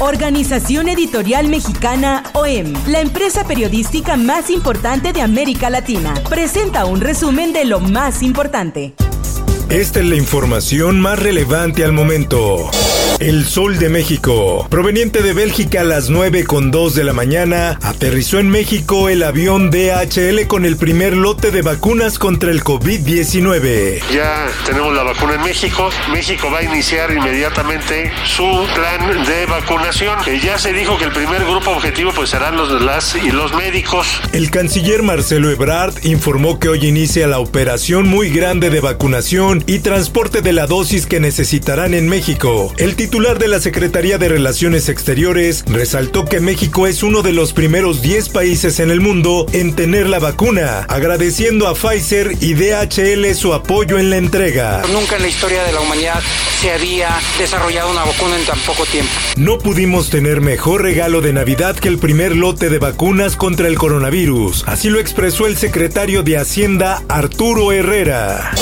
Organización Editorial Mexicana OEM, la empresa periodística más importante de América Latina, presenta un resumen de lo más importante. Esta es la información más relevante al momento. El Sol de México, proveniente de Bélgica a las 9 con 2 de la mañana, aterrizó en México el avión DHL con el primer lote de vacunas contra el COVID-19. Ya tenemos la vacuna en México. México va a iniciar inmediatamente su plan de vacunación. Ya se dijo que el primer grupo objetivo pues serán los las y los médicos. El canciller Marcelo Ebrard informó que hoy inicia la operación muy grande de vacunación y transporte de la dosis que necesitarán en México. El titular de la Secretaría de Relaciones Exteriores resaltó que México es uno de los primeros 10 países en el mundo en tener la vacuna, agradeciendo a Pfizer y DHL su apoyo en la entrega. Nunca en la historia de la humanidad se había desarrollado una vacuna en tan poco tiempo. No pudimos tener mejor regalo de Navidad que el primer lote de vacunas contra el coronavirus. Así lo expresó el secretario de Hacienda Arturo Herrera.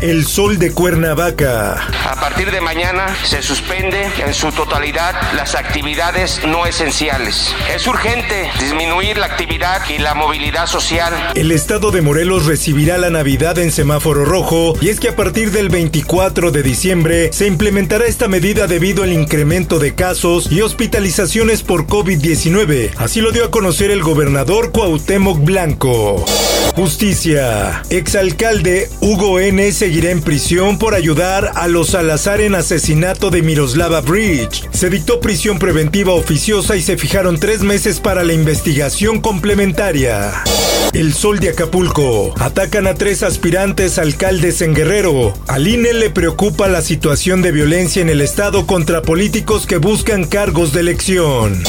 El sol de Cuernavaca. A partir de mañana se suspende en su totalidad las actividades no esenciales. Es urgente disminuir la actividad y la movilidad social. El estado de Morelos recibirá la Navidad en semáforo rojo y es que a partir del 24 de diciembre se implementará esta medida debido al incremento de casos y hospitalizaciones por COVID-19. Así lo dio a conocer el gobernador Cuauhtémoc Blanco. Justicia. Exalcalde Hugo N. seguirá en prisión por ayudar a los Salazar en asesinato de Miroslava Bridge. Se dictó prisión preventiva oficiosa y se fijaron tres meses para la investigación complementaria. El Sol de Acapulco. Atacan a tres aspirantes alcaldes en Guerrero. Al INE le preocupa la situación de violencia en el estado contra políticos que buscan cargos de elección.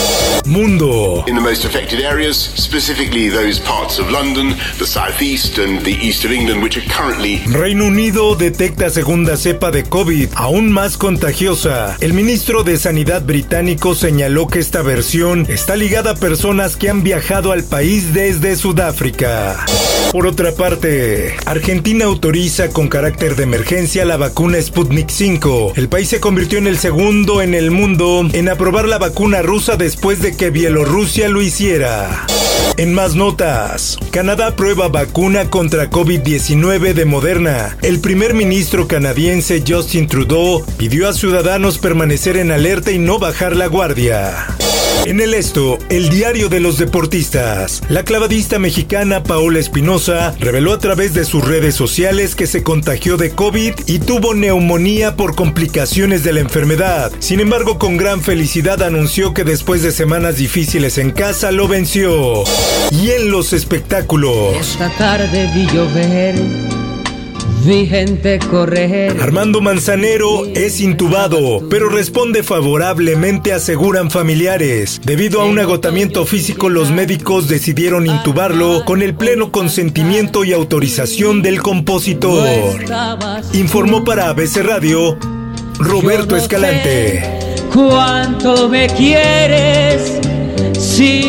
Mundo. In the most affected areas, specifically those parts of London, the southeast and the east of England, which are currently. Reino Unido detecta segunda cepa de COVID, aún más contagiosa. El ministro de Sanidad británico señaló que esta versión está ligada a personas que han viajado al país desde Sudáfrica. Por otra parte, Argentina autoriza con carácter de emergencia la vacuna Sputnik 5. El país se convirtió en el segundo en el mundo en aprobar la vacuna rusa después de que Bielorrusia lo hiciera. En más notas, Canadá aprueba vacuna contra COVID-19 de Moderna. El primer ministro canadiense Justin Trudeau pidió a ciudadanos permanecer en alerta y no bajar la guardia. En el esto, el diario de los deportistas. La clavadista mexicana Paola Espinosa reveló a través de sus redes sociales que se contagió de COVID y tuvo neumonía por complicaciones de la enfermedad. Sin embargo, con gran felicidad anunció que después de semanas difíciles en casa lo venció. Y en los espectáculos. Esta tarde vi llover. Vi gente correr. Armando Manzanero es intubado, pero responde favorablemente, aseguran familiares. Debido a un agotamiento físico, los médicos decidieron intubarlo con el pleno consentimiento y autorización del compositor. Informó para ABC Radio Roberto Escalante. ¿Cuánto me quieres? Si